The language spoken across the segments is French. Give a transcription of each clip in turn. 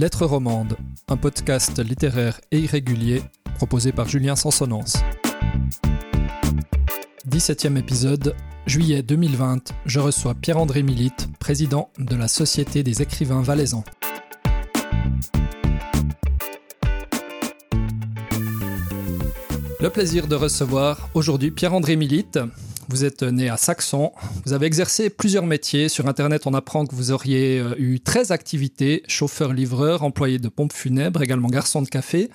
Lettres romandes, un podcast littéraire et irrégulier proposé par Julien Sansonance. 17e épisode, juillet 2020, je reçois Pierre-André Milite, président de la Société des écrivains valaisans. Le plaisir de recevoir aujourd'hui Pierre-André Milite. Vous êtes né à Saxon, vous avez exercé plusieurs métiers. Sur Internet, on apprend que vous auriez euh, eu 13 activités, chauffeur-livreur, employé de pompe funèbre, également garçon de café.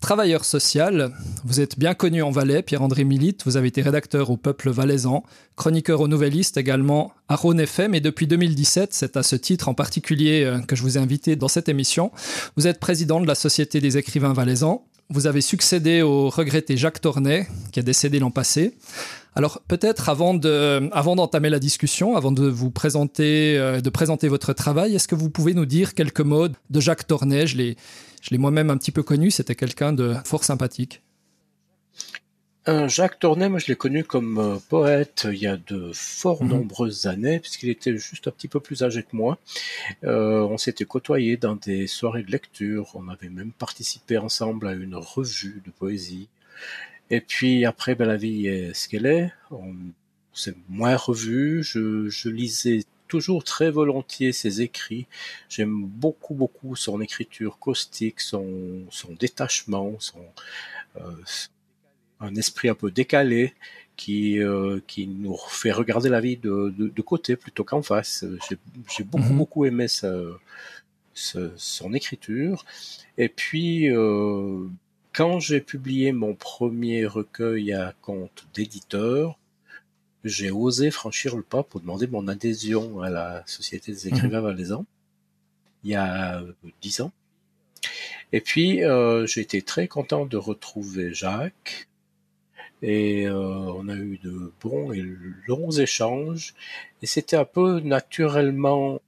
Travailleur social, vous êtes bien connu en Valais, Pierre-André Milite, vous avez été rédacteur au Peuple valaisan, chroniqueur au Nouvelliste également à Rhône FM et depuis 2017, c'est à ce titre en particulier euh, que je vous ai invité dans cette émission, vous êtes président de la Société des écrivains valaisans, vous avez succédé au regretté Jacques Tornet, qui a décédé l'an passé. Alors peut-être avant de, avant d'entamer la discussion, avant de vous présenter, euh, de présenter votre travail, est-ce que vous pouvez nous dire quelques mots de Jacques Tornet Je l'ai, je l'ai moi-même un petit peu connu. C'était quelqu'un de fort sympathique. Jacques Tournay, moi je l'ai connu comme euh, poète il y a de fort mhm. nombreuses années, puisqu'il était juste un petit peu plus âgé que moi. Euh, on s'était côtoyés dans des soirées de lecture, on avait même participé ensemble à une revue de poésie. Et puis après, ben, la vie est ce qu'elle est, on s'est moins revu, je, je lisais toujours très volontiers ses écrits. J'aime beaucoup, beaucoup son écriture caustique, son, son détachement, son, euh, un esprit un peu décalé qui euh, qui nous fait regarder la vie de, de, de côté plutôt qu'en face. J'ai beaucoup mhm. beaucoup aimé sa, son écriture. Et puis euh, quand j'ai publié mon premier recueil à compte d'éditeur, j'ai osé franchir le pas pour demander mon adhésion à la Société des écrivains mhm. valaisans il y a dix ans. Et puis, euh, j'ai été très content de retrouver Jacques, et euh, on a eu de bons et longs échanges et c'était un peu naturellement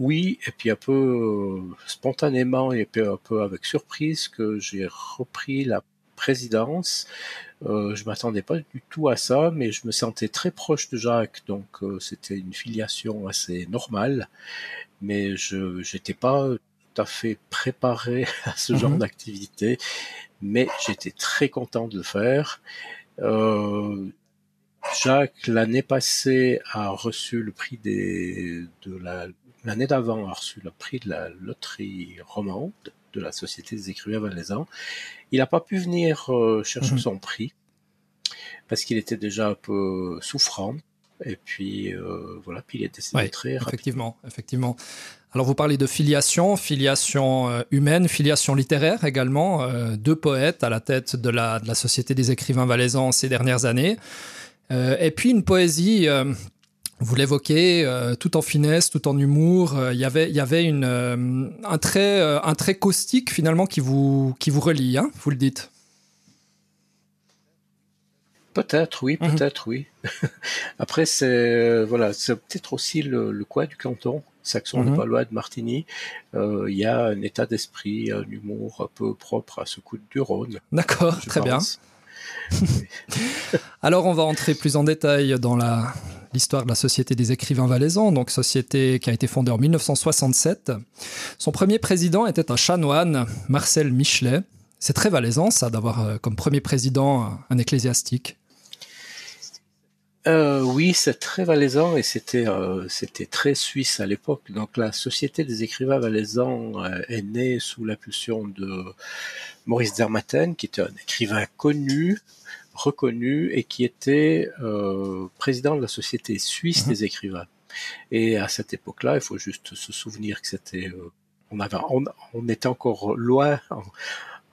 oui et puis un peu euh, spontanément et puis un peu avec surprise que j'ai repris la présidence. Euh, je m'attendais pas du tout à ça, mais je me sentais très proche de Jacques, donc euh, c'était une filiation assez normale. Mais je n'étais pas tout à fait préparé à ce genre mhm. d'activité, mais j'étais très content de le faire. Euh, Jacques, l'année passée, a reçu le prix des, de la, l'année d'avant, a reçu le prix de la loterie romande de la Société des écrivains valaisans. Il n'a pas pu venir euh, chercher mhm. son prix parce qu'il était déjà un peu souffrant. Et puis euh, voilà, puis il est décédé très rapidement. Effectivement, effectivement. Alors vous parlez de filiation, filiation euh, humaine, filiation littéraire également, euh, deux poètes à la tête de la, de la Société des écrivains valaisans ces dernières années. Et puis une poésie, vous l'évoquez, tout en finesse, tout en humour, il y avait, il y avait une, un, trait, un trait caustique finalement qui vous, qui vous relie, hein, vous le dites. Peut-être, oui, mhm. peut-être, oui. Après, c'est voilà, c'est peut-être aussi le, le coin du canton Saxon mhm. pas loin de Martigny, euh, il y a un état d'esprit, un humour un peu propre à ce coup du Rhône. D'accord, très bien. Alors on va entrer plus en détail dans la l'histoire de la Société des écrivains valaisans, donc société qui a été fondée en 1967. Son premier président était un chanoine, Marcel Michelet. C'est très valaisan ça d'avoir euh, comme premier président un ecclésiastique. Euh, oui, c'est très valaisan et c'était euh, c'était très suisse à l'époque. Donc la Société des écrivains valaisans est née sous l'impulsion de Maurice Dermaten, qui était un écrivain connu, reconnu et qui était euh, président de la Société suisse mhm. des écrivains. Et à cette époque-là, il faut juste se souvenir que c'était on avait on, on, était encore loin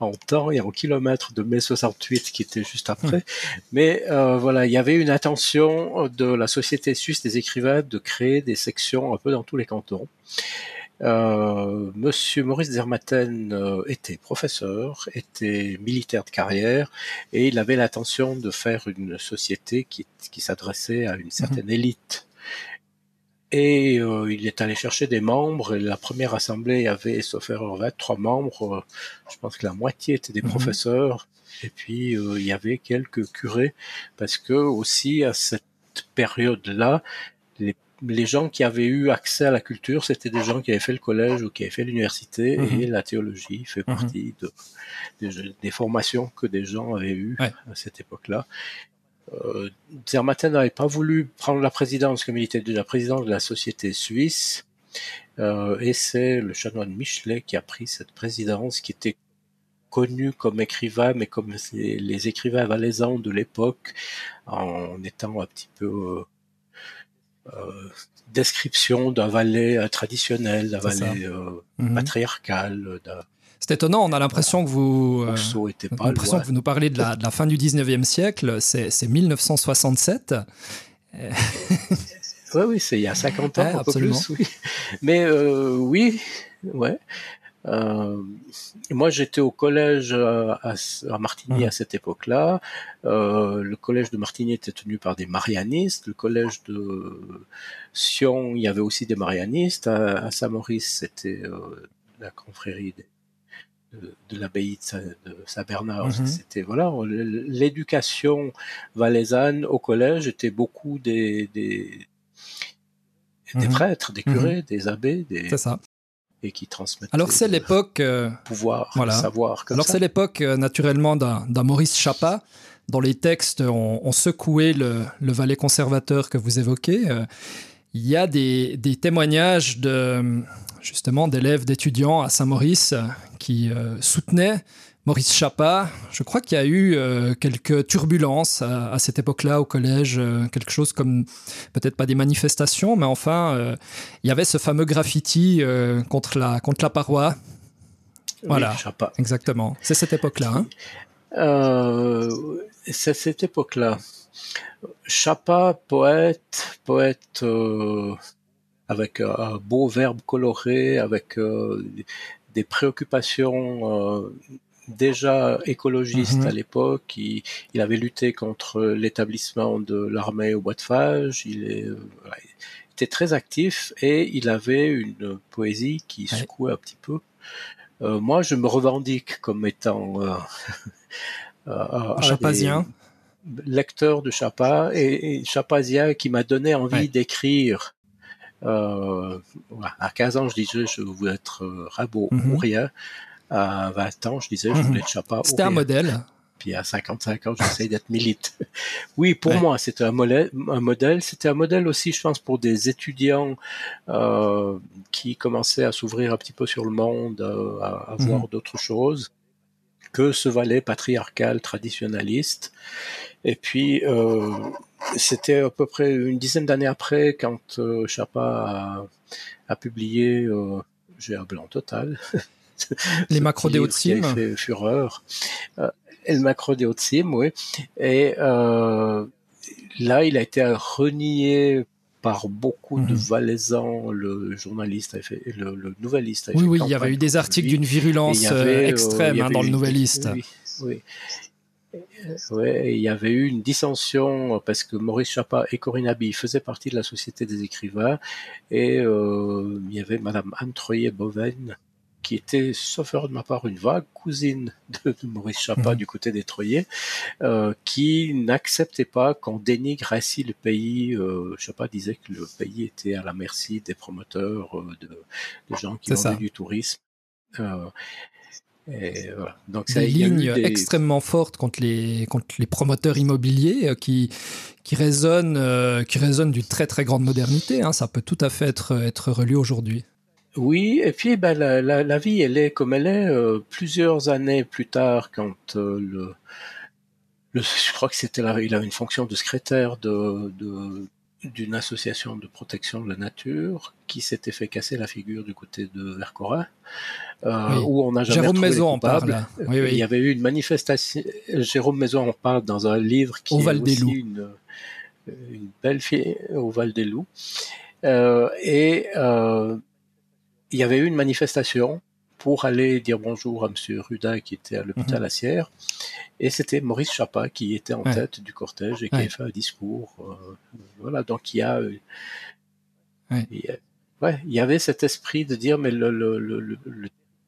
en temps et en kilomètres de mai 68 qui était juste après. Hmm. Mais euh, voilà, il y avait une intention de la Société suisse des écrivains de créer des sections un peu dans tous les cantons. Euh, Monsieur Maurice Zermatten euh, était professeur, était militaire de carrière, et il avait l'intention de faire une société qui, qui s'adressait à une certaine hmm. élite et euh, il est allé chercher des membres. Et la première assemblée avait, sauf erreur, 23 membres. Euh, je pense que la moitié étaient des mhm. professeurs. Et puis euh, il y avait quelques curés, parce que aussi à cette période-là, les les gens qui avaient eu accès à la culture, c'était des gens qui avaient fait le collège ou qui avaient fait l'université, et la théologie fait partie de, des formations que des gens avaient eues à cette époque-là. Euh, Zermatten n'avait pas voulu prendre la présidence comme il était déjà président de la société suisse, euh, et c'est le chanoine Michelet qui a pris cette présidence, qui était connu comme écrivain, mais comme les écrivains valaisans de l'époque, en étant un petit peu euh description d'un valet euh, traditionnel, d'un valet euh, mhm. patriarcal. C'est étonnant, on a l'impression que vous, l'impression que vous nous parlez de la, de la fin du 19e siècle, c'est 1967. oui, oui, c'est il y a 50 ans, un peu plus, oui. Mais euh, oui, ouais. Euh, moi, j'étais au collège euh, à, à Martigny à cette époque-là. Euh, le collège de Martigny était tenu par des marianistes. Le collège de Sion, il y avait aussi des marianistes. À, Saint-Maurice, c'était euh, la confrérie de, de l'abbaye de Saint-Bernard. Mhm. C'était voilà, l'éducation valaisanne au collège était beaucoup des des, des mhm. prêtres, des curés, mhm. des abbés. Des... C'est ça et qui transmettent. Alors c'est l'époque euh, pouvoir, voilà. savoir. Alors c'est l'époque euh, naturellement d'un Maurice Chapa. Dans les textes, on, secouait le, le, valet conservateur que vous évoquez. Euh, il y a des, des témoignages de justement d'élèves, d'étudiants à Saint-Maurice qui soutenaient Maurice Chapa. Je crois qu'il y a eu euh, quelques turbulences à, cette époque-là au collège, euh, quelque chose comme peut-être pas des manifestations, mais enfin, euh, il y avait ce fameux graffiti contre la contre la paroi. Voilà, Chapa. exactement. C'est cette époque-là. Hein c'est cette époque-là. Chapa, poète, poète avec un beau verbe coloré, avec des préoccupations déjà écologiste à mhm. l'époque. Il, avait lutté contre l'établissement de l'armée au bois de Fage. Il, était très actif et il avait une poésie qui secouait un petit peu. Euh, moi, je me revendique comme étant euh, euh, chapazien. lecteur de Chapa et, chapazien qui m'a donné envie d'écrire. à 15 ans, je disais je veux être rabot ou mhm. rien à 20 ans, je disais, je voulais être Chapa. C'était un modèle. Puis à 55 ans, j'essaye d'être milite. oui, pour moi, c'était un, modèle. Un modèle. C'était un modèle aussi, je pense, pour des étudiants euh, qui commençaient à s'ouvrir un petit peu sur le monde, euh, à, mhm. voir d'autres choses que ce valet patriarcal traditionnaliste. Et puis, euh, c'était à peu près une dizaine d'années après, quand euh, Chapa a, a publié euh, J'ai un blanc total. les macros des fait fureur. Euh, et le macro des oui. Et euh, là, il a été renié par beaucoup de mhm. Valaisans, le journaliste a fait, le, le nouvelliste. oui, oui, il y avait eu des articles d'une virulence euh, euh, extrême hein, dans le nouvelliste. Oui, oui. Ouais, il y avait eu une dissension parce que Maurice Chapa et Corinne Abbey faisaient partie de la Société des écrivains et euh, il y avait Madame Anne Troyer-Boven qui était, sauf de ma part, une vague cousine de, Maurice Chapa mhm. du côté des Troyers, euh, qui n'acceptait pas qu'on dénigre ainsi le pays. Euh, Chapa disait que le pays était à la merci des promoteurs, euh, de, de, gens qui vendaient du tourisme. Et voilà. Donc ça, des lignes extrêmement fortes contre les contre les promoteurs immobiliers qui qui résonnent euh, qui résonnent d'une très très grande modernité. Hein. Ça peut tout à fait être être relu aujourd'hui. Oui, et puis ben, la, la, la, vie, elle est comme elle est. Euh, plusieurs années plus tard, quand euh, le, le, je crois que c'était là, il avait une fonction de secrétaire de, de d'une association de protection de la nature qui s'était fait casser la figure du côté de Vercora, euh, où on n'a jamais Jérôme Maison en parle. Oui, oui. Il y avait eu une manifestation. Jérôme Maison en parle dans un livre qui est aussi une, une belle fille au Val des Loups. Euh, et euh, il y avait eu une manifestation pour aller dire bonjour à M. Rudin qui était à l'hôpital à Sierre. Et c'était Maurice Chapa qui était en tête du cortège et qui avait fait un discours. Euh, voilà, donc il y a, ouais, il y avait cet esprit de dire mais le, le, le,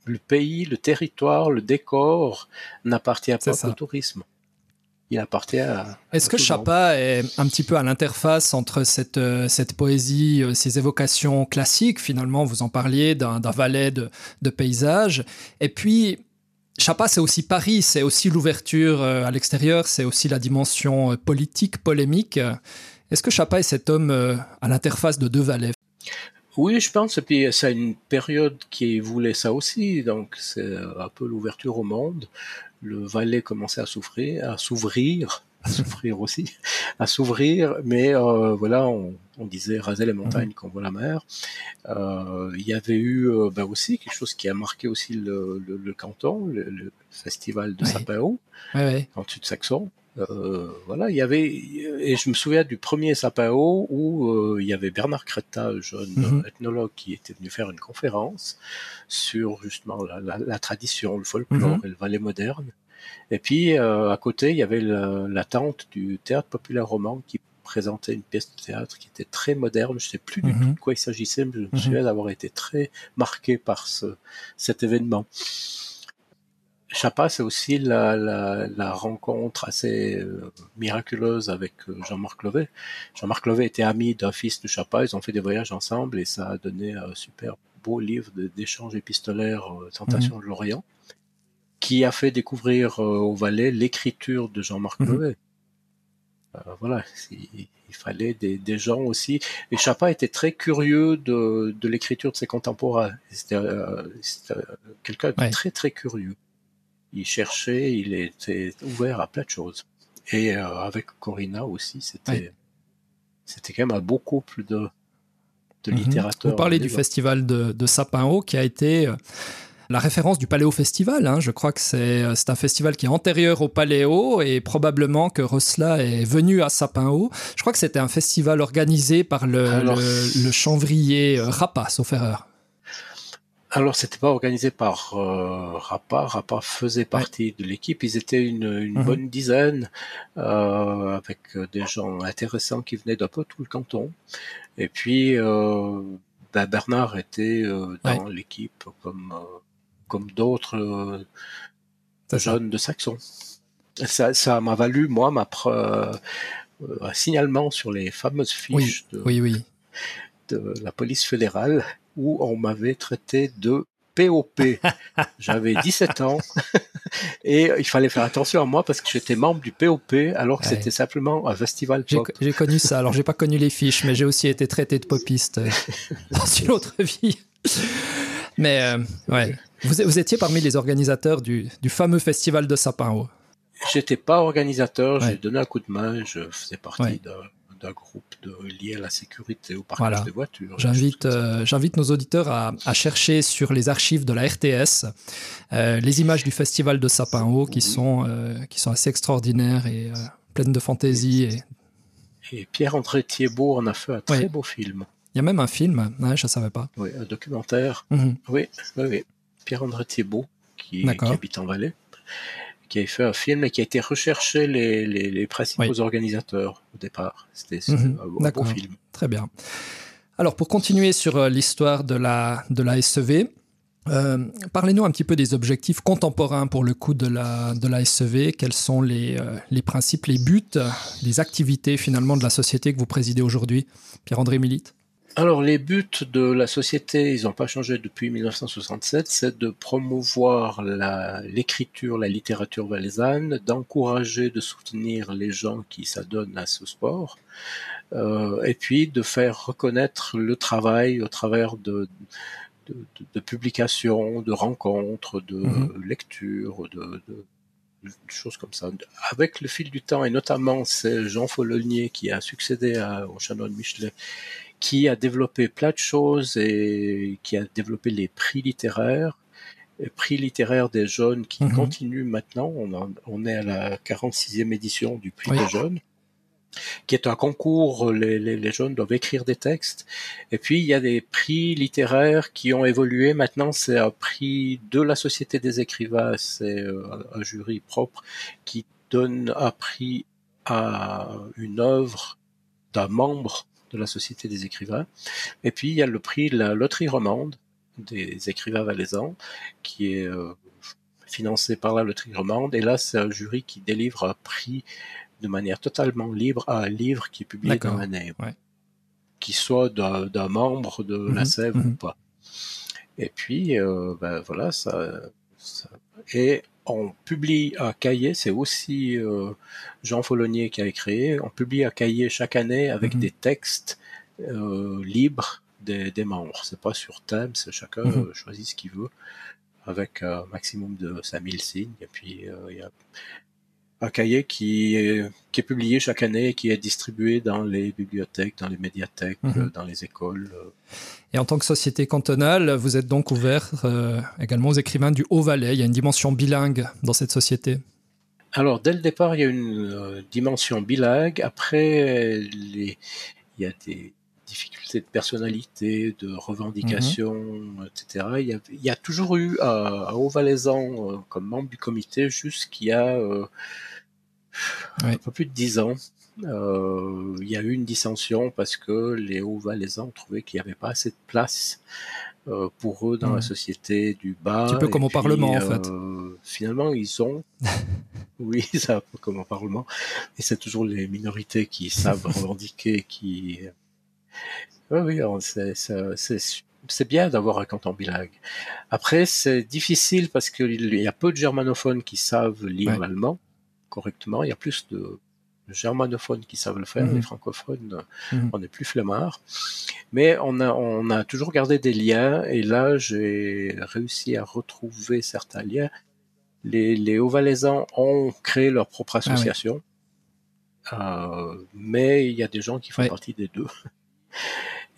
le pays, le territoire, le décor n'appartient pas au tourisme. Il appartient à. Est-ce que Chapa est un petit peu à l'interface entre cette, euh, cette poésie, euh, ces évocations classiques, finalement, vous en parliez, d'un valet de, de paysage, et puis Chapa, c'est aussi Paris, c'est aussi l'ouverture euh, à l'extérieur, c'est aussi la dimension politique, polémique. Est-ce que Chapa est cet homme à l'interface de deux valets? Oui, je pense, et puis c'est une période qui voulait ça aussi, donc c'est un peu l'ouverture au monde le Valais commençait à souffrir, à s'ouvrir, à souffrir aussi, à s'ouvrir, mais euh, voilà, on, disait raser les montagnes mhm. quand on voit la mer. Euh, il y avait eu euh, ben aussi quelque chose qui a marqué aussi le, canton, le, festival de Sapao, en sud saxon. voilà, il y avait et je me souviens du premier Sapao où il y avait Bernard Creta, jeune mhm. ethnologue, qui était venu faire une conférence sur justement la, tradition, le folklore mhm. et le Valais moderne. Et puis euh, à côté, il y avait la tente du théâtre populaire roman qui présentait une pièce de théâtre qui était très moderne. Je ne sais plus du tout mhm. de quoi il s'agissait, mais je me souviens d'avoir été très marqué par ce, cet événement. Chapa, c'est aussi la, la, la, rencontre assez euh, miraculeuse avec euh, Jean-Marc Lovet. Jean-Marc Lovet était ami d'un fils de Chapa, ils ont fait des voyages ensemble et ça a donné un super beau livre d'échanges épistolaires, euh, Tentation mhm. de l'Orient qui a fait découvrir euh, au Valais l'écriture de Jean-Marc mmh. voilà, il, fallait des, des, gens aussi. Et Chapa était très curieux de, de l'écriture de ses contemporains. C'était euh, quelqu'un de très très curieux. Il cherchait, il était ouvert à plein de choses. Et avec Corina aussi, c'était c'était quand même un beau couple de, de mhm. littérateurs. Vous parlez du festival de, de Sapin Haut qui a été la référence du Paléo Festival. Hein. Je crois que c'est un festival qui est antérieur au Paléo et probablement que Rosla est venu à Sapin-Haut. Je crois que c'était un festival organisé par le, le, chanvrier euh, Rapa, sauf erreur. Alors, c'était pas organisé par euh, Rapa. Rapa faisait partie de l'équipe. Ils étaient une, mhm. bonne dizaine, euh, avec des gens intéressants qui venaient d'un peu tout le canton. Et puis, ben, Bernard était dans l'équipe comme comme d'autres euh, jeunes de Saxon. Ça, m'a valu, moi, ma euh, un signalement sur les fameuses fiches de, de la police fédérale où on m'avait traité de POP. J'avais 17 ans et il fallait faire attention à moi parce que j'étais membre du POP alors que c'était simplement un festival pop. J'ai connu ça. Alors j'ai pas connu les fiches, mais j'ai aussi été traité de popiste euh, dans une autre vie. Mais euh, ouais, vous, étiez parmi les organisateurs du, fameux festival de Sapin-Haut. J'étais pas organisateur, j'ai donné un coup de main, je faisais partie d'un groupe de, lié à la sécurité au partage des voitures. J'invite, euh, j'invite nos auditeurs à, chercher sur les archives de la RTS euh, les images du festival de Sapin-Haut qui, sont, qui sont assez extraordinaires et pleines de fantaisie. Et, et Pierre-André Thiebaud en a fait un très beau film. Il y a même un film, je ne savais pas. Oui, un documentaire. Mhm. Oui, oui, oui. Pierre-André Thibault, qui, habite en Valais, qui a fait un film et qui a été recherché les, les, principaux organisateurs au départ. C'était mhm. un, beau film. Très bien. Alors, pour continuer sur euh, l'histoire de la, de la SEV, euh, Parlez-nous un petit peu des objectifs contemporains pour le coup de la, de la SEV. Quels sont les, euh, les principes, les buts, les activités finalement de la société que vous présidez aujourd'hui, Pierre-André Milite alors les buts de la société, ils n'ont pas changé depuis 1967, c'est de promouvoir l'écriture, la, littérature valaisanne, d'encourager, de soutenir les gens qui s'adonnent à ce sport, euh, et puis de faire reconnaître le travail au travers de, de, publications, de rencontres, de mm-hmm. lectures, de, choses comme ça. Avec le fil du temps, et notamment c'est Jean Follonier qui a succédé à, au chanoine Michelet, qui a développé plein de choses et qui a développé les prix littéraires, les prix littéraires des jeunes qui mhm. continuent maintenant. On, on, est à la 46e édition du prix des jeunes qui est un concours, les, les, les, jeunes doivent écrire des textes. Et puis, il y a des prix littéraires qui ont évolué. Maintenant, c'est un prix de la Société des écrivains, c'est euh, un jury propre qui donne un prix à une œuvre d'un membre de la Société des écrivains. Et puis il y a le prix de la loterie romande des écrivains valaisans, qui est euh, financé par la loterie romande. Et là, c'est un jury qui délivre un prix de manière totalement libre à un livre qui est publié dans l'année. Ouais. Qui soit d'un membre de la Sève ou pas. Et puis, euh, ben voilà, ça, ça, Et on publie un cahier, c'est aussi euh, Jean Follonier qui a créé, on publie un cahier chaque année avec des textes euh, libres des, des membres. C'est pas sur thème, c'est chacun euh, choisit ce qu'il veut avec un maximum de 5000 signes. Et puis, il y a un cahier qui est, qui est publié chaque année et qui est distribué dans les bibliothèques, dans les médiathèques, Mhm. dans les écoles. Et en tant que société cantonale, vous êtes donc ouvert euh, également aux écrivains du Haut-Valais. Il y a une dimension bilingue dans cette société. Alors, dès le départ, il y a une euh, dimension bilingue. Après, les... il y a des de personnalité, de revendication, etc. Il y, a, il y a toujours eu à, à Haut-Valaisan, euh, comme membre du comité, jusqu'il y a euh, Ouais. un peu plus de dix ans. Euh, il y a eu une dissension parce que les Hauts-Valaisans trouvaient qu'il n'y avait pas assez de place pour eux dans Mhm. la société du bas. Un petit peu comme au puis, Parlement, en fait. Finalement, ils ont. oui, peu comme au Parlement. Et c'est toujours les minorités qui savent revendiquer, qui. Oui, c'est- bien d'avoir un canton bilingue. Après, c'est difficile parce qu'il y a peu de germanophones qui savent lire Ouais. l'allemand correctement. Il y a plus de germanophones qui savent le faire. Mhm. Les francophones, Mhm. on est plus flemmard. Mais on a, on a toujours gardé des liens. Et là, j'ai réussi à retrouver certains liens. Les, les Hauts-Valaisans ont créé leur propre Ah oui. association. Euh, mais il y a des gens qui font partie des deux.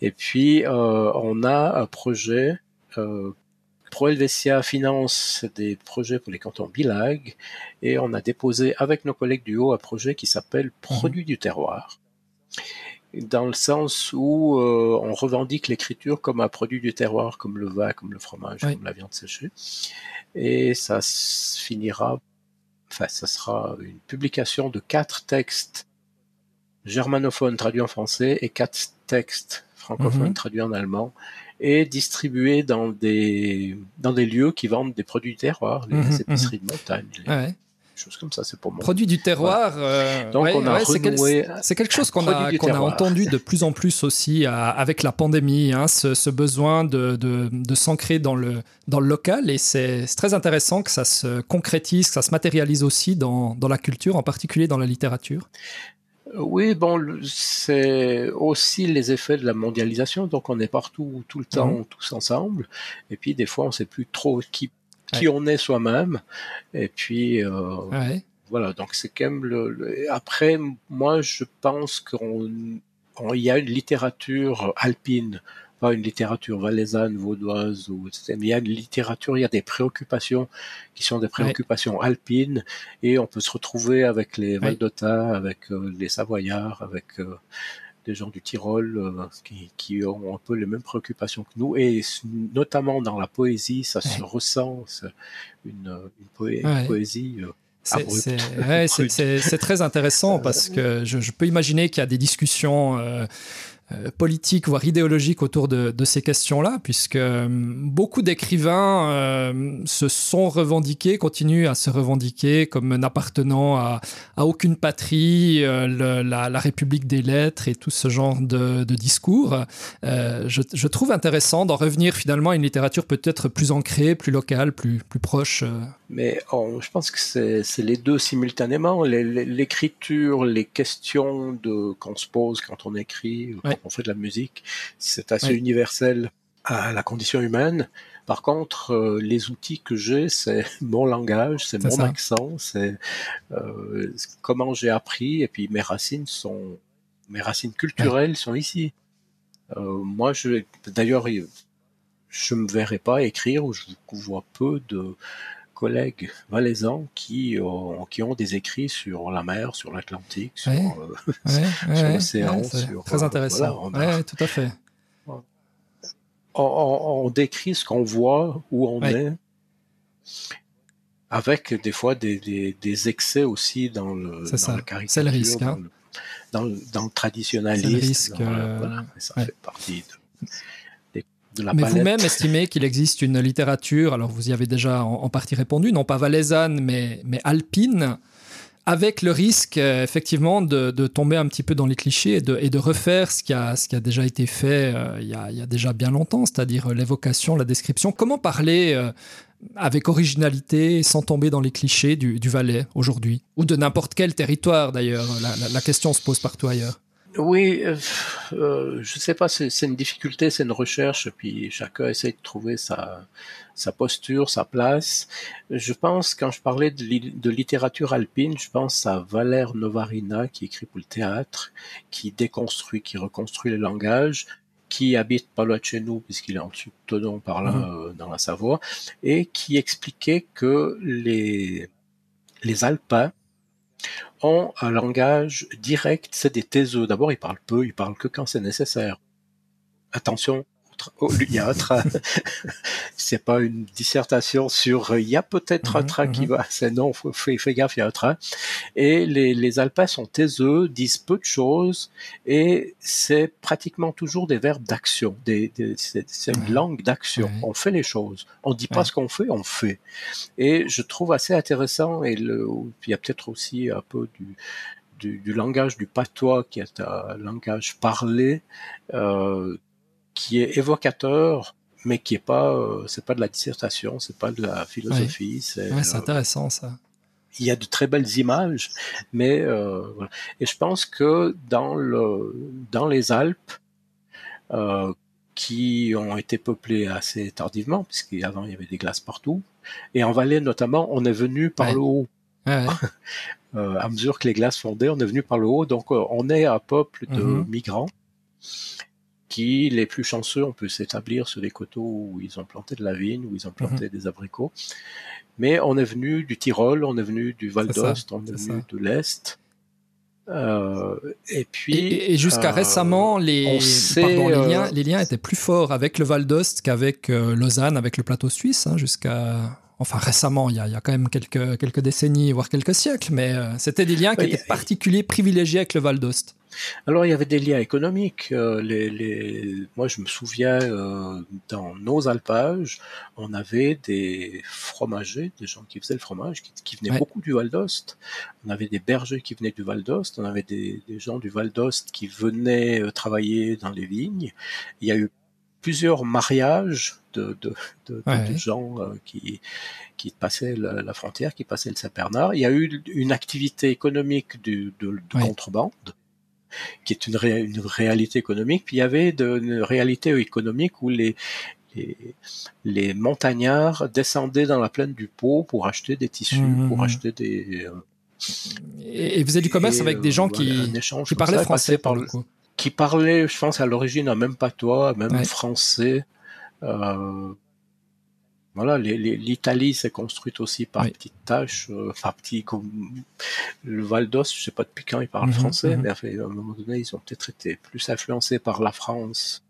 Et puis, euh, on a un projet. Euh, Pro Helvetia finance des projets pour les cantons bilingues et on a déposé avec nos collègues du Haut un projet qui s'appelle Produits du terroir. Dans le sens où euh, on revendique l'écriture comme un produit du terroir, comme le vin, comme le fromage, Oui. comme la viande séchée. Et ça finira, enfin, ça sera une publication de quatre textes germanophones traduits en français et quatre textes francophones Mhm. traduits en allemand et distribués dans des, dans des lieux qui vendent des produits du terroir, les Mhm, épiceries de montagne, les Ah ouais. choses comme ça, c'est pour moi. Produit du terroir. euh, Donc ouais, on a ouais, c'est quel- quelque chose qu'on a, entendu de plus en plus aussi à- avec la pandémie, hein, ce, ce besoin de, de, de s'ancrer dans le, dans le local. Et c'est c'est très intéressant que ça se concrétise, que ça se matérialise aussi dans, dans la culture, en particulier dans la littérature. Oui, bon, c'est aussi les effets de la mondialisation. Donc, on est partout, tout le temps, Mhm. tous ensemble. Et puis, des fois, on sait plus trop qui, qui on est soi-même. Et puis, euh, Ouais. voilà. Donc, c'est quand même le, le- Après, moi, je pense qu'on, on- il y a une littérature alpine, pas une littérature valaisanne, vaudoise ou etc. Mais il y a une littérature, il y a des préoccupations qui sont des préoccupations alpines et on peut se retrouver avec les. Valdota, avec euh, les Savoyards, avec euh, des gens du Tyrol euh, qui, qui ont un peu les mêmes préoccupations que nous et notamment dans la poésie, ça se ressent, une, une, poé- Ouais. une poésie. euh, C'est- ouais, très intéressant parce que je, je peux imaginer qu'il y a des discussions euh, euh, politiques, voire idéologiques autour de, ces questions-là, puisque euh, beaucoup d'écrivains euh, se sont revendiqués, continuent à se revendiquer comme n'appartenant à, aucune patrie, la, République des lettres et tout ce genre de, discours. Je, je trouve intéressant d'en revenir finalement à une littérature peut-être plus ancrée, plus locale, plus, plus proche. Mais on- je pense que c'est les deux simultanément. L'écriture, les questions de qu'on se pose quand on écrit, quand Ouais. on fait de la musique, c'est assez Ouais. universel à la condition humaine. Par contre, euh, les outils que j'ai, c'est mon langage, c'est mon ça. accent, c'est euh, comment j'ai appris, et puis mes racines sont, mes racines culturelles sont ici. Euh, moi, je, d'ailleurs, je me verrais pas écrire ou je vois peu de collègues valaisans qui ont, qui ont des écrits sur la mer, sur l'Atlantique, sur, Ouais. euh, Ouais, Sur l'océan, sur, très euh, intéressant. voilà, a- tout à fait. on, on- on décrit ce qu'on voit, où on est, avec des fois des, des, des excès aussi dans, le, dans ça. la caricature, C'est le risque, hein. dans, le, dans, dans le traditionnalisme. C'est le risque, dans- euh, voilà, ça ouais. fait partie de- de la Mais vous-même estimez qu'il existe une littérature, alors vous y avez déjà en, en partie répondu, non pas valaisanne, mais, mais alpine, avec le risque euh, effectivement de, de tomber un petit peu dans les clichés et de, et de refaire ce qui, a, ce qui a déjà été fait euh, il, y a, il y a déjà bien longtemps, c'est-à-dire euh, l'évocation, la description. Comment parler avec originalité sans tomber dans les clichés du, du Valais aujourd'hui? Ou de n'importe quel territoire d'ailleurs la, la- la question se pose partout ailleurs. Oui, euh, euh, je sais pas, c'est une difficulté, c'est une recherche, puis chacun essaie de trouver sa, sa posture, sa place. Je pense, quand je parlais de, li- de littérature alpine, je pense à Valère Novarina, qui écrit pour le théâtre, qui déconstruit, qui reconstruit le langage, qui habite pas loin de chez nous, puisqu'il est en dessus de Tonon, par là, Mhm. euh, dans la Savoie, et qui expliquait que les, les Alpins ont un langage direct, c'est des taiseux. D'abord, ils parlent peu, ils parlent que quand c'est nécessaire. Attention, oh, il y a un train. c'est pas une dissertation sur il y a peut-être un Mhm, train qui mhm. va. C'est non, faut- fais, fais gaffe, il y a un train. Et les, les Alpins sont taiseux, disent peu de choses, et c'est pratiquement toujours des verbes d'action. Des, des- c'est une langue d'action. On fait les choses. On dit pas ce qu'on fait, on fait. Et je trouve assez intéressant, et le, il y a peut-être aussi un peu du, du, du langage du patois, qui est un langage parlé, euh, qui est évocateur, mais qui est pas, euh, c'est pas de la dissertation, c'est pas de la philosophie, c'est, Ouais, c'est euh, intéressant ça. il y a de très belles images, mais euh, voilà. Et je pense que dans le dans les Alpes, euh, qui ont été peuplées assez tardivement, puisqu'avant il y avait des glaces partout, et en Valais notamment, on est venu par Ouais. le haut. Ouais. Euh, à mesure que les glaces fondaient, on est venu par le haut, donc euh, on est un peuple de Mhm. migrants qui, les plus chanceux, on peut s'établir sur des coteaux où ils ont planté de la vigne, où ils ont planté des abricots. Mais on est venu du Tyrol, on est venu du Val d'Ost, on est venu ça. de l'Est. Euh, et puis, Et, et jusqu'à euh, récemment, les, on sait, pardon, les, euh, liens, les liens étaient plus forts avec le Val d'Ost qu'avec Lausanne, avec le plateau suisse, hein, jusqu'à. Enfin, récemment, il y, a, il y a quand même quelques, quelques décennies, voire quelques siècles, mais euh, c'était des liens qui Oui, étaient particuliers, privilégiés avec le Val d'Ost. Alors il y avait des liens économiques. euh, les, les... Moi je me souviens euh, dans nos alpages, on avait des fromagers, des gens qui faisaient le fromage, qui, qui venaient Ouais. beaucoup du Val d'Ost. On avait des bergers qui venaient du Val d'Ost. On avait des, des gens du Val d'Ost qui venaient euh, travailler dans les vignes. Il y a eu plusieurs mariages de, de, de, de- Ouais. de gens euh, qui, qui passaient la, la frontière, qui passaient le Saint-Bernard. Il y a eu une activité économique du, de, de Ouais. contrebande qui est une, ré- une réalité économique. Puis il y avait de, une réalité économique où les, les, les montagnards descendaient dans la plaine du Pau pour acheter des tissus, Mhm. pour achater des... euh, Et, et vous avez du commerce avec des euh, gens voilà, qui, qui parlaient ça, français, par le coup. qui parlaient, je pense, à l'origine un même patois, même Ouais. français. Euh, voilà, l'Italie s'est construite aussi par Oui. petites tâches, euh, par petits, comme le Val d'Ost, je sais pas depuis quand ils parlent Mhm, français, mhm. mais à un moment donné, ils ont peut-être été plus influencés par la France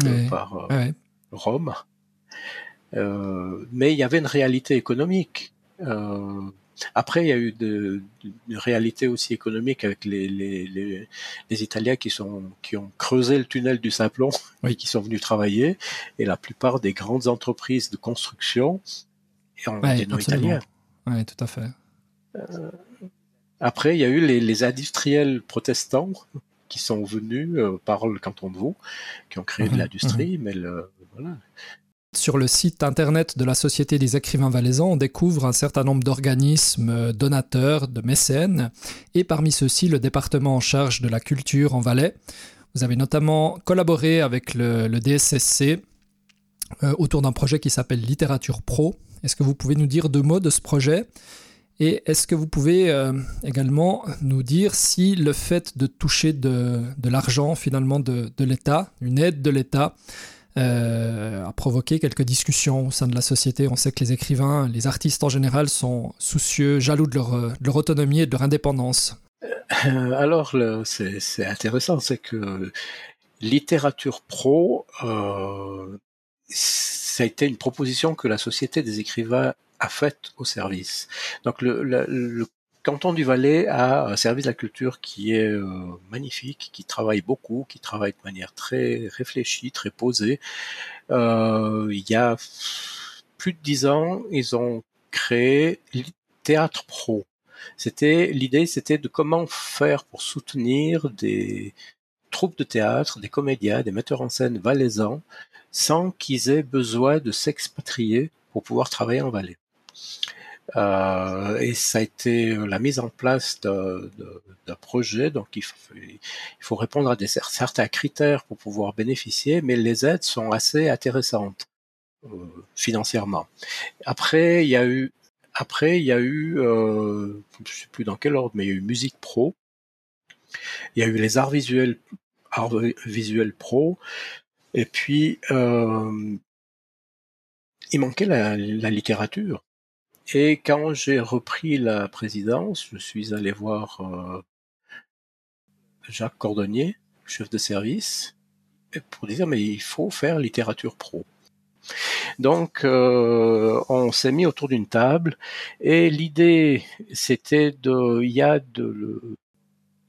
que Ouais, par euh, ouais. Rome. Euh, mais il y avait une réalité économique. Euh, après, il y a eu de, de- une réalité aussi économique avec les, les, les, les Italiens qui, sont, qui ont creusé le tunnel du Simplon Oui. et qui sont venus travailler. Et la plupart des grandes entreprises de construction ont Ouais, des noms italiens. Ouais, tout à fait. Après, il y a eu les, les industriels protestants qui sont venus euh, par le canton de Vaud, qui ont créé de l'industrie, mais le, voilà. Sur le site internet de la Société des écrivains valaisans, on découvre un certain nombre d'organismes donateurs, de mécènes, et parmi ceux-ci, le département en charge de la culture en Valais. Vous avez notamment collaboré avec le, DSSC euh, autour d'un projet qui s'appelle Littérature Pro. Est-ce que vous pouvez nous dire deux mots de ce projet? Et est-ce que vous pouvez euh, également nous dire si le fait de toucher de, l'argent finalement de l'État, une aide de l'État, euh, a provoqué quelques discussions au sein de la société. On sait que les écrivains, les artistes en général sont soucieux, jaloux de leur, euh, autonomie et de leur indépendance. Euh, Alors, c'est intéressant, c'est que littérature pro, ça a été une proposition que la Société des écrivains a faite au service. Donc, le- canton du Valais a un service de la culture qui est euh, magnifique, qui travaille beaucoup, qui travaille de manière très réfléchie, très posée. Euh, il y a plus de dix ans, ils ont créé Théâtre Pro. C'était l'idée, c'était de comment faire pour soutenir des troupes de théâtre, des comédiens, des metteurs en scène valaisans, sans qu'ils aient besoin de s'expatrier pour pouvoir travailler en Valais. Euh, et ça a été la mise en place d'un projet. Donc il faut, il faut, répondre à des, certains critères pour pouvoir bénéficier, mais les aides sont assez intéressantes euh, financièrement. Après, il y a eu, après il y a eu, euh, je sais plus dans quel ordre, mais il y a eu Musique Pro. Il y a eu les arts visuels, arts visuels pro. Et puis euh, il manquait la, la littérature. Et quand j'ai repris la présidence, je suis allé voir euh, Jacques Cordonnier, chef de service, pour dire mais il faut faire littérature pro. Donc euh, on s'est mis autour d'une table et l'idée c'était de il y a de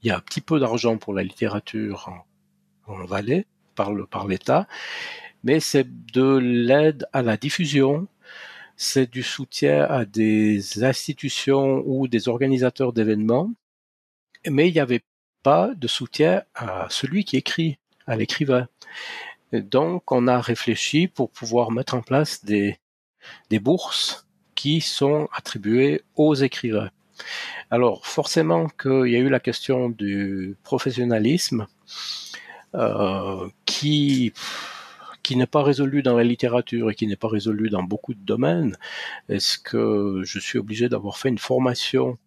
il y a un petit peu d'argent pour la littérature en, en Valais par le par l'État, mais c'est de l'aide à la diffusion c'est du soutien à des institutions ou des organisateurs d'événements, mais il n'y avait pas de soutien à celui qui écrit, à l'écrivain. Donc, on a réfléchi pour pouvoir mettre en place des, bourses qui sont attribuées aux écrivains. Alors, forcément qu'il y a eu la question du professionnalisme euh, qui qui n'est pas résolu dans la littérature et qui n'est pas résolu dans beaucoup de domaines, est-ce que je suis obligé d'avoir fait une formation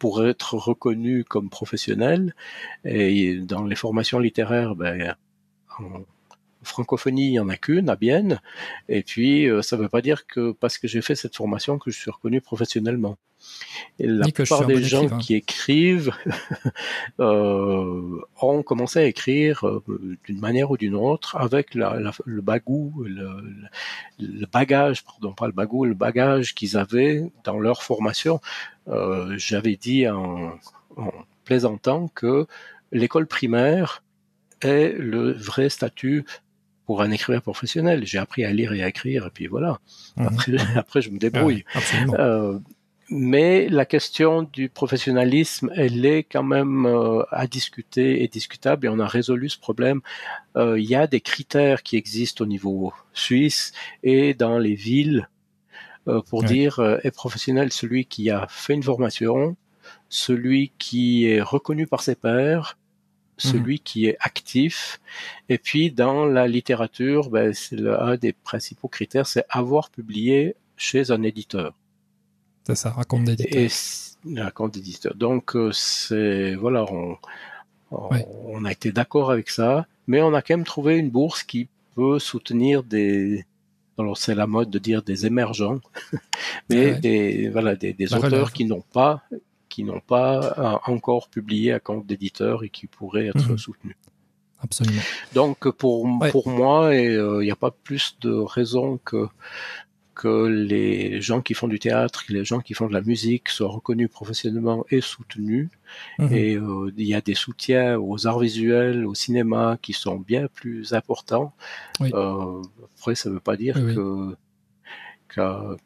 pour être reconnu comme professionnel? Et dans les formations littéraires, ben, francophonie, il n'y en a qu'une à Bienne. Et puis, euh, ça ne veut pas dire que parce que j'ai fait cette formation que je suis reconnu professionnellement. Et la plupart des gens qui écrivent euh, ont commencé à écrire euh, d'une manière ou d'une autre avec le bagou, le, bagage, pardon, pas le bagou, le bagage qu'ils avaient dans leur formation. J'avais dit en, en plaisantant que l'école primaire est le vrai statut pour un écrivain professionnel. J'ai appris à lire et à écrire, et puis voilà. Mhm. Après, après, je me débrouille. euh, mais la question du professionnalisme, elle est quand même euh, à discuter et discutable, et on a résolu ce problème. Euh, il y a des critères qui existent au niveau suisse et dans les villes pour dire est professionnel celui qui a fait une formation, celui qui est reconnu par ses pairs, Mhm. celui qui est actif. Et puis dans la littérature, ben, c'est un des principaux critères, c'est avoir publié chez un éditeur. C'est ça, raconte d'éditeur. raconte d'éditeur. Donc euh, c'est voilà, on, on, a été d'accord avec ça, mais on a quand même trouvé une bourse qui peut soutenir des alors c'est la mode de dire des émergents, mais des voilà des, des auteurs qui n'ont pas qui n'ont pas euh, encore publié à compte d'éditeur et qui pourraient être mhm. soutenus. Absolument. Donc pour pour moi, il n'y euh, a pas plus de raison que que les gens qui font du théâtre, les gens qui font de la musique soient reconnus professionnellement et soutenus. Mhm. Et euh, il y a des soutiens aux arts visuels, au cinéma qui sont bien plus importants. après, ça ne veut pas dire que que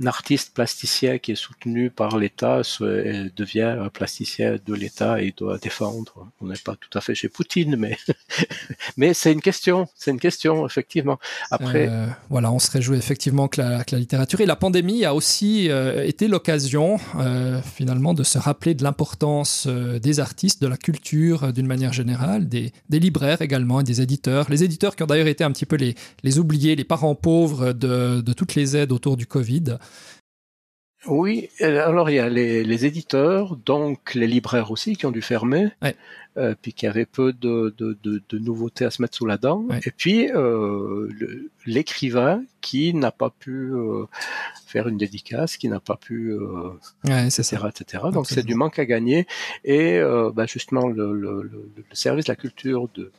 un artiste plasticien qui est soutenu par l'État devient un plasticien de l'État et doit défendre. On n'est pas tout à fait chez Poutine, mais mais c'est une question, c'est une question effectivement. Après, euh, voilà, on se réjouit effectivement que la, littérature et la pandémie a aussi euh, été l'occasion euh, finalement de se rappeler de l'importance des artistes, de la culture d'une manière générale, des, libraires également et des éditeurs. Les éditeurs qui ont d'ailleurs été un petit peu les, les oubliés, les parents pauvres de toutes les aides autour du Covid. Oui, alors il y a les, éditeurs, donc les libraires aussi qui ont dû fermer, euh, puis qui avaient peu de, nouveautés à se mettre sous la dent, et puis euh, l'écrivain qui n'a pas pu euh, faire une dédicace, qui n'a pas pu, etc., etc. Donc c'est du manque à gagner, et bah, justement le, le, service de la culture de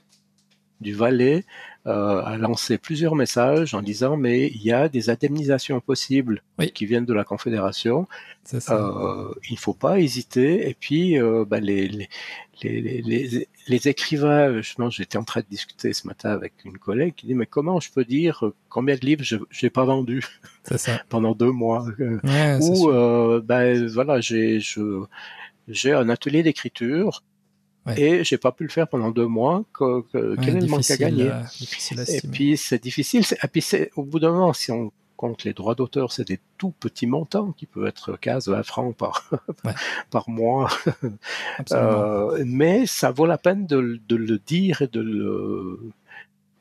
du Valais euh, a lancé plusieurs messages en disant mais il y a des indemnisations possibles qui viennent de la Confédération. Euh, il ne faut pas hésiter. Et puis euh, bah, les, les, les, les, les écrivains, j'étais en train de discuter ce matin avec une collègue qui dit mais comment je peux dire combien de livres je n'ai pas vendu ça. pendant deux mois Ou ben voilà j'ai un atelier d'écriture et j'ai pas pu le faire pendant deux mois. Que, quel est le manque à gagner euh, Et puis c'est difficile. Et puis au bout d'un moment, si on compte les droits d'auteur, c'est des tout petits montants qui peuvent être 15, 20 francs par par mois. euh, mais ça vaut la peine de, de, le dire et de le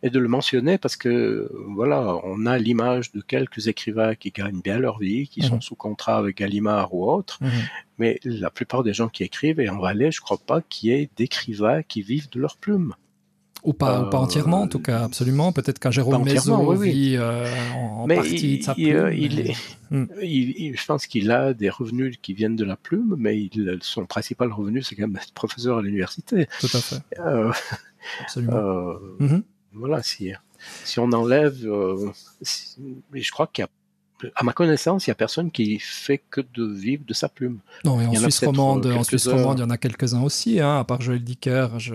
et de le mentionner parce que voilà, on a l'image de quelques écrivains qui gagnent bien leur vie, qui sont mhm. sous contrat avec Gallimard ou autre, mhm. mais la plupart des gens qui écrivent, et en Valais, je crois pas qu'il y ait d'écrivains qui vivent de leur plume. Ou pas, pas entièrement, en tout cas, absolument. Peut-être qu'un Jérôme Maison vit euh, en, partie de sa plume. Euh, hmm. il, je pense qu'il a des revenus qui viennent de la plume, mais il, son principal revenu, c'est quand même être professeur à l'université. Tout à fait. Euh, absolument. Mhm voilà, si, si on enlève, euh, je crois qu'il y a à ma connaissance, il y a personne qui fait que de vivre de sa plume. Non, et en Suisse romande, en Suisse romande, il y en a quelques-uns aussi, hein, à part Joël Dicker, je,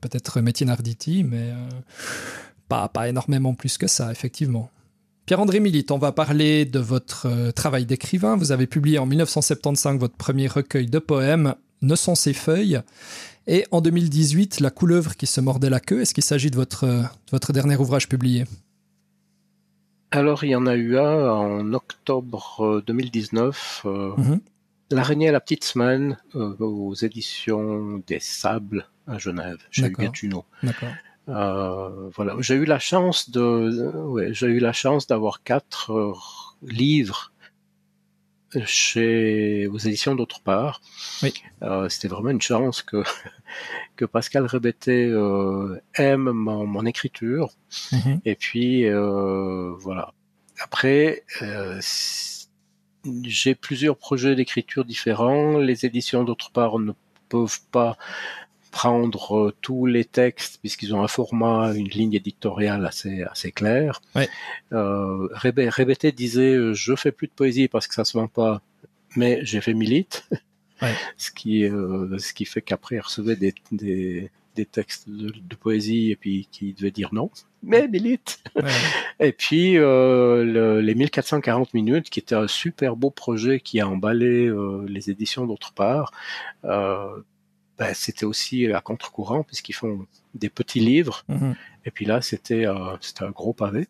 peut-être Métine Arditi, mais euh, pas, pas énormément plus que ça, effectivement. Pierre-André Milite, on va parler de votre euh, travail d'écrivain. Vous avez publié en 1975 votre premier recueil de poèmes, Ne sont ces feuilles et en 2018, La couleuvre qui se mordait la queue, est-ce qu'il s'agit de votre, de votre dernier ouvrage publié? Alors, il y en a eu un en octobre 2019. Euh, euh, mhm. L'araignée à la petite semaine euh, aux éditions des Sables à Genève, chez Hugues D'accord. voilà, j'ai eu la chance de, ouais, j'ai eu la chance d'avoir quatre livres chez aux éditions d'autre part. Oui. Euh, C'était vraiment une chance que que Pascal Rebetté euh, aime mon, mon écriture. Mm-hmm. Et puis euh, voilà. Après, euh, j'ai plusieurs projets d'écriture différents. Les éditions d'autre part ne peuvent pas prendre euh, tous les textes puisqu'ils ont un format, une ligne éditoriale assez assez claire. Ouais. Euh, disait euh, je fais plus de poésie parce que ça se vend pas, mais j'ai fait Milite, ouais. ce qui euh, ce qui fait qu'après il recevait des, des des textes de, de, poésie et puis qui devait dire non, mais Milite. Ouais. et puis euh, le, les 1440 minutes, qui était un super beau projet qui a emballé euh, les éditions d'autre part. Euh, ben, c'était aussi à contre-courant puisqu'ils font des petits livres. Mhm. Et puis là, c'était euh, c'était un gros pavé.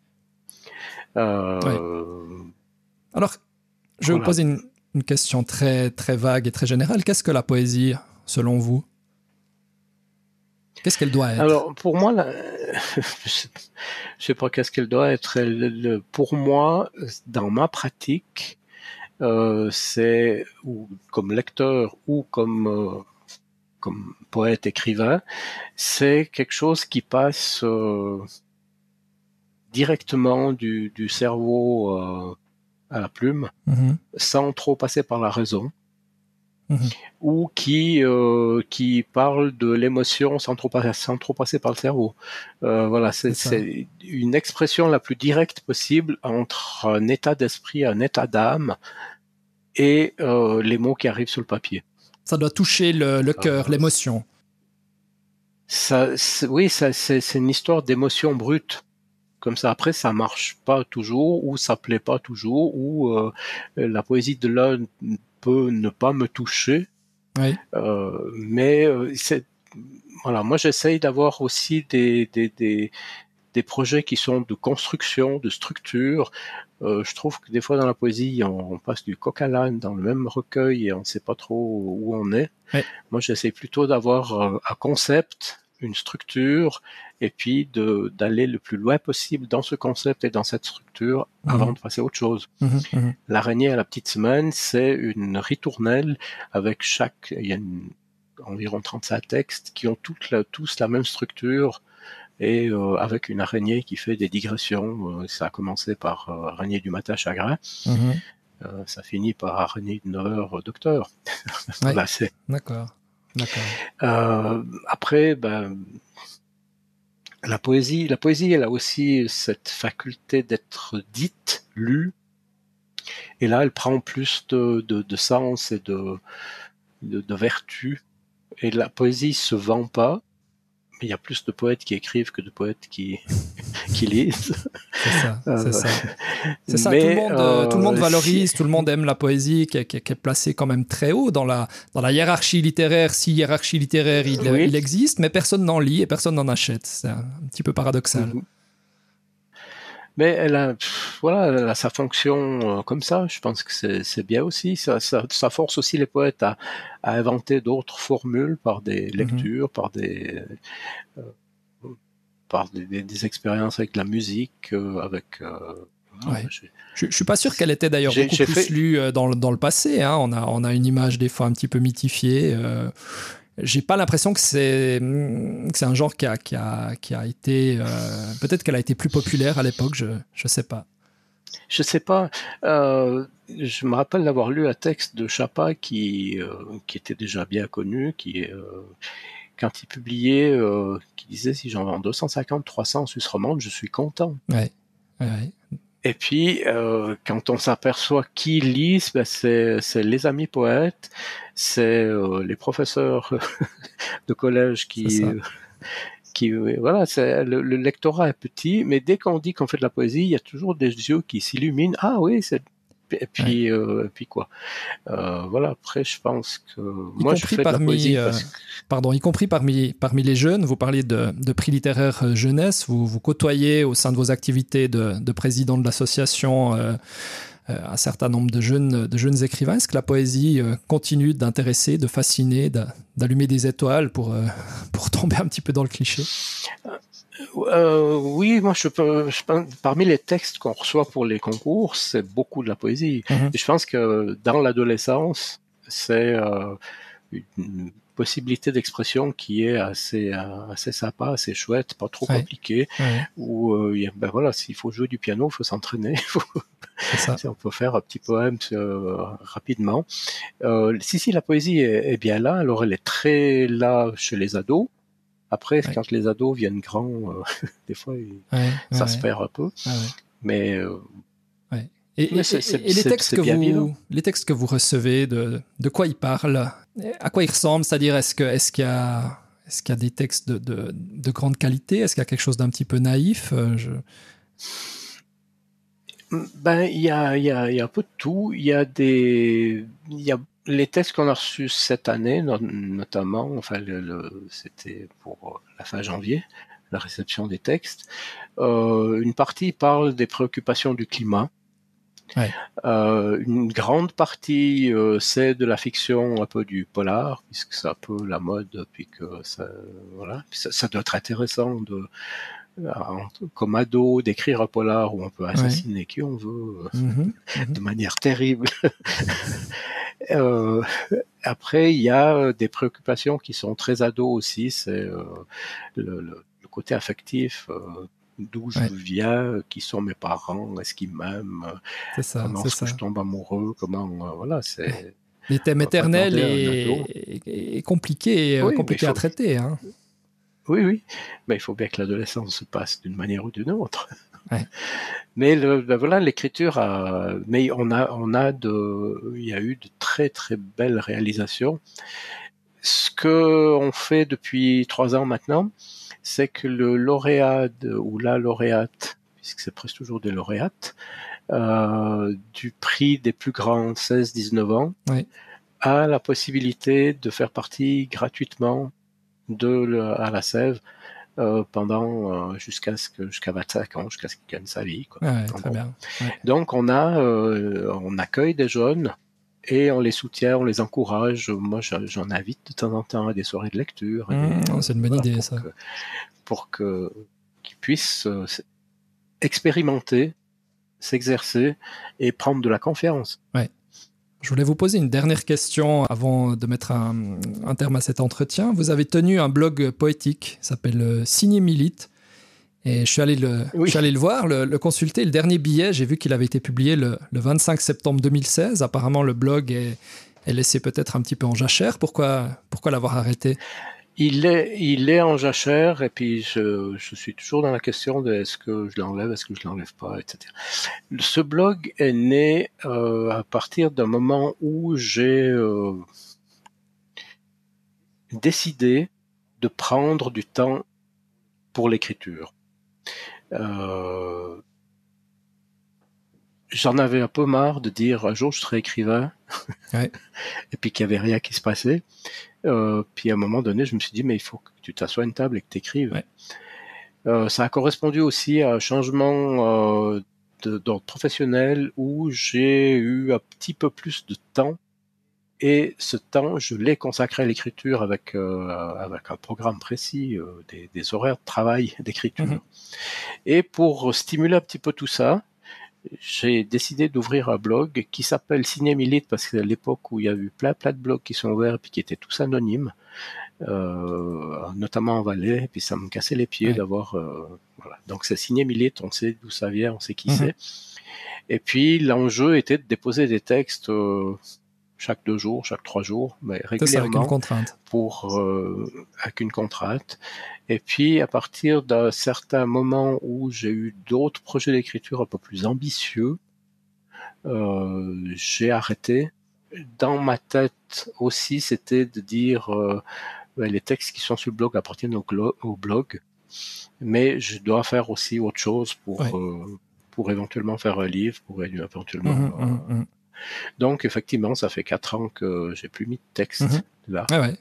Euh, Alors, je vais vous poser une, une, question très très vague et très générale. Qu'est-ce que la poésie, selon vous? Qu'est-ce qu'elle doit être? Alors, pour moi, la... je sais pas qu'est-ce qu'elle doit être. Elle, pour moi, dans ma pratique, euh, c'est ou comme lecteur ou comme euh, comme poète écrivain, c'est quelque chose qui passe euh, directement du, du cerveau euh, à la plume, mm-hmm. sans trop passer par la raison, mm-hmm. ou qui euh, qui parle de l'émotion sans trop sans trop passer par le cerveau. Euh, voilà, c'est une expression la plus directe possible entre un état d'esprit, un état d'âme et euh, les mots qui arrivent sur le papier. Ça doit toucher le, le cœur, ah. l'émotion. Ça, oui, ça, c'est une histoire d'émotion brute. Comme ça, après, ça marche pas toujours, ou ça plaît pas toujours, ou euh, la poésie de l'un peut ne pas me toucher. Oui. Euh, mais euh, c'est voilà, moi j'essaye d'avoir aussi des, des, des, des projets qui sont de construction, de structure. Euh, je trouve que des fois dans la poésie, on, on passe du coq à l'âne dans le même recueil et on ne sait pas trop où on est. Ouais. Moi, j'essaie plutôt d'avoir euh, un concept, une structure, et puis de d'aller le plus loin possible dans ce concept et dans cette structure mmh. avant de passer à autre chose. Mmh, mmh. L'araignée à la petite semaine, c'est une ritournelle avec chaque, il y a une, environ 35 textes qui ont toutes la, tous la même structure et euh, avec une araignée qui fait des digressions. Euh, ça a commencé par euh, araignée du matin chagrin. Mmh. Euh, ça finit par araignée de 9 heures docteur. Ouais. D'accord. D'accord. Euh, après, ben, la poésie, la poésie, elle a aussi cette faculté d'être dite, lue, et là, elle prend plus de, de, de sens et de, de, de, vertu. Et la poésie se vend pas, il y a plus de poètes qui écrivent que de poètes qui, qui lisent. C'est ça, c'est ça. C'est ça. tout, le monde, euh, tout le monde valorise, tout le monde aime la poésie, qui, qui, qui, est placée quand même très haut dans la, dans la hiérarchie littéraire. Si hiérarchie littéraire il, oui. il existe, mais personne n'en lit et personne n'en achète. C'est un petit peu paradoxal. Mm -hmm mais elle a, voilà, elle a sa fonction euh, comme ça. Je pense que c'est bien aussi. Ça, ça, ça, force aussi les poètes à, à inventer d'autres formules par des lectures, mm -hmm. par des euh, par des, des, des, expériences avec la musique, euh, avec. Ouais. Je, je suis pas sûr qu'elle était d'ailleurs beaucoup plus fait... lue dans, dans le passé. Hein. On, a, on a une image des fois un petit peu mythifiée. Euh, j'ai pas l'impression que c'est c'est un genre qui a qui a qui a été euh, peut-être qu'elle a été plus populaire à l'époque je je sais pas. Je sais pas. Euh, je me rappelle d'avoir lu un texte de Chapa qui euh, qui était déjà bien connu qui quand il publiait qui disait si j'en vends 250 300 en Suisse romande je suis content. Ouais, ouais. Et puis, euh, quand on s'aperçoit qui lisent, ben c'est les amis poètes, c'est euh, les professeurs de collège qui, qui, voilà, c'est le, le, lectorat est petit, mais dès qu'on dit qu'on fait de la poésie, il y a toujours des yeux qui s'illuminent. Ah oui, c'est et puis, ouais. euh, et puis quoi euh, Voilà. Après, je pense que y moi, je fais parmi, de la poésie. Euh, parce que... Pardon, y compris parmi parmi les jeunes. Vous parliez de, de prix littéraire jeunesse. Vous vous côtoyez au sein de vos activités de, de président de l'association. Euh, un certain nombre de jeunes, de jeunes écrivains. Est-ce que la poésie continue d'intéresser, de fasciner, d'allumer des étoiles pour, pour tomber un petit peu dans le cliché? Euh, oui, moi, je peux, je pense, parmi les textes qu'on reçoit pour les concours, c'est beaucoup de la poésie. Et je pense que dans l'adolescence, c'est euh, une possibilité d'expression qui est assez, assez sympa, assez chouette, pas trop ouais. compliquée. Ouais. Où, euh, ben voilà, s'il faut jouer du piano, il faut s'entraîner. on peut faire un petit poème euh, rapidement. Euh, si, si, la poésie est, est bien là, alors elle est très là chez les ados. Après, ouais. quand les ados viennent grands, euh, des fois, ils, ouais, ça ouais, se perd un peu. Mais, euh, et, mais et, et, les, textes que vous, les textes que vous recevez, de, de quoi ils parlent? À quoi ils ressemblent? C'est-à-dire, est-ce qu'il est qu y, a, est qu y a des textes de, de, de grande qualité? Est-ce qu'il y a quelque chose d'un petit peu naïf? Euh, Je... Ben, il y a, y, a, y a un peu de tout. Il y a des... Y a les textes qu'on a reçus cette année, notamment, enfin, c'était pour la fin janvier, la réception des textes. Euh, une partie parle des préoccupations du climat. Ouais. Euh, une grande partie, euh, c'est de la fiction, un peu du polar, puisque c'est un peu la mode, puis que ça, voilà, ça, ça doit être intéressant de, comme ado d'écrire un polar où on peut assassiner ouais. qui on veut mm -hmm. de manière terrible. Euh, après, il y a des préoccupations qui sont très ados aussi, c'est euh, le, le, le, côté affectif. Euh, D'où je viens, qui sont mes parents, est-ce qu'ils m'aiment, comment est-ce que je tombe amoureux, comment, voilà, c'est. Les thèmes éternels et, et, compliqués, oui, faut... à traiter. Hein. Oui, oui, mais il faut bien que l'adolescence se passe d'une manière ou d'une autre. Ouais. Mais le, ben voilà, l'écriture a, mais on a, on a de, il y a eu de très très belles réalisations. Ce que on fait depuis trois ans maintenant, c'est que le lauréat de, ou la lauréate, puisque c'est presque toujours des lauréates, euh, du prix des plus grands 16-19 ans, a la possibilité de faire partie gratuitement de le, à la Sève euh, pendant euh, jusqu'à ce que jusqu'à 25 ans, jusqu'à ce qu'il gagne sa vie. Quoi. Ouais, très bien. Ouais. Donc on a, euh, on accueille des jeunes et on les soutient, on les encourage. Moi, j'en invite de temps en temps à des soirées de lecture. Mmh, c'est une bonne voilà, idée pour ça. Que, pour que qu'ils puissent expérimenter, s'exercer et prendre de la confiance. Ouais. Je voulais vous poser une dernière question avant de mettre un, un terme à cet entretien. Vous avez tenu un blog poétique, s'appelle euh, Signé Milite. Et je suis allé le, oui. je suis allé le voir, le, le consulter. Le dernier billet, j'ai vu qu'il avait été publié le, le, 25 septembre 2016. Apparemment, le blog est, est laissé peut-être un petit peu en jachère. Pourquoi, pourquoi l'avoir arrêté? Il est, il est en jachère et puis je, je suis toujours dans la question de est-ce que je l'enlève, est-ce que je l'enlève pas, etc. Ce blog est né euh, à partir d'un moment où j'ai euh, décidé de prendre du temps pour l'écriture. Euh, J'en avais un peu marre de dire un jour je serai écrivain Ouais. et puis qu'il y avait rien qui se passait. Euh, puis à un moment donné, je me suis dit mais il faut que tu t'assoies à une table et que tu écrives. Ouais. Euh, ça a correspondu aussi à un changement euh, d'ordre professionnel où j'ai eu un petit peu plus de temps et ce temps, je l'ai consacré à l'écriture avec euh, avec un programme précis, des, des horaires de travail d'écriture. Mhm. Et pour stimuler un petit peu tout ça, j'ai décidé d'ouvrir un blog qui s'appelle Ciné Milite parce que c'est à l'époque où il y a eu plein plein de blogs qui sont ouverts et puis qui étaient tous anonymes, euh, notamment en Valais, et puis ça me cassait les pieds Ouais. d'avoir euh, voilà. Donc c'est Ciné Milite, on sait d'où ça vient, on sait qui Mhm. c'est. Et puis l'enjeu était de déposer des textes euh, chaque deux jours, chaque trois jours, mais C'est ça avec une régulièrement contrainte. pour euh, avec une contrainte. Et puis à partir d'un certain moment où j'ai eu d'autres projets d'écriture un peu plus ambitieux, euh, j'ai arrêté. Dans ma tête aussi, c'était de dire euh, ouais, les textes qui sont sur le blog appartiennent au, blog, mais je dois faire aussi autre chose pour Ouais. euh, pour éventuellement faire un livre, pour éventuellement. Mhm, euh, mhm, mhm. Donc effectivement, ça fait quatre ans que j'ai plus mis de texte Mhm. là Ouais, ouais.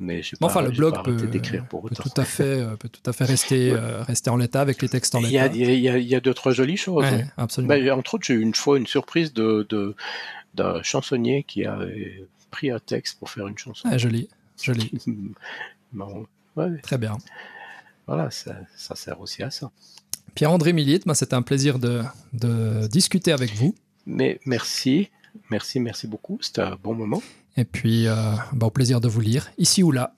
mais Bon, pas, enfin, le blog peut, pour peut autant. tout à fait, euh, peut tout à fait rester, Ouais. euh, rester en l'état avec les textes en l'état. il y a- y y deux trois jolies choses. Ouais, absolument. Ben, entre autres, j'ai eu une fois une surprise de d'un chansonnier qui avait pris un texte pour faire une chanson. Ouais, joli, joli. Bon, ouais, Très bien. voilà, ça, ça sert aussi à ça. Pierre-André Milite, moi, c'était un plaisir de, de discuter avec vous. Mais merci, merci, merci beaucoup. C'était un bon moment. Et puis, euh, bah, au plaisir de vous lire, ici ou là.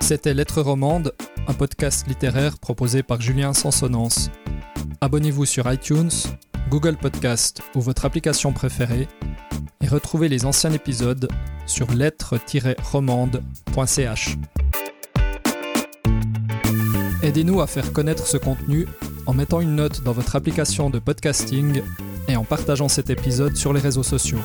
C'était Lettres Romande, un podcast littéraire proposé par Julien Sansonance. Abonnez-vous sur iTunes, Google Podcast ou votre application préférée et retrouvez les anciens épisodes sur lettres-romande.ch. Aidez-nous à faire connaître ce contenu en mettant une note dans votre application de podcasting et en partageant cet épisode sur les réseaux sociaux.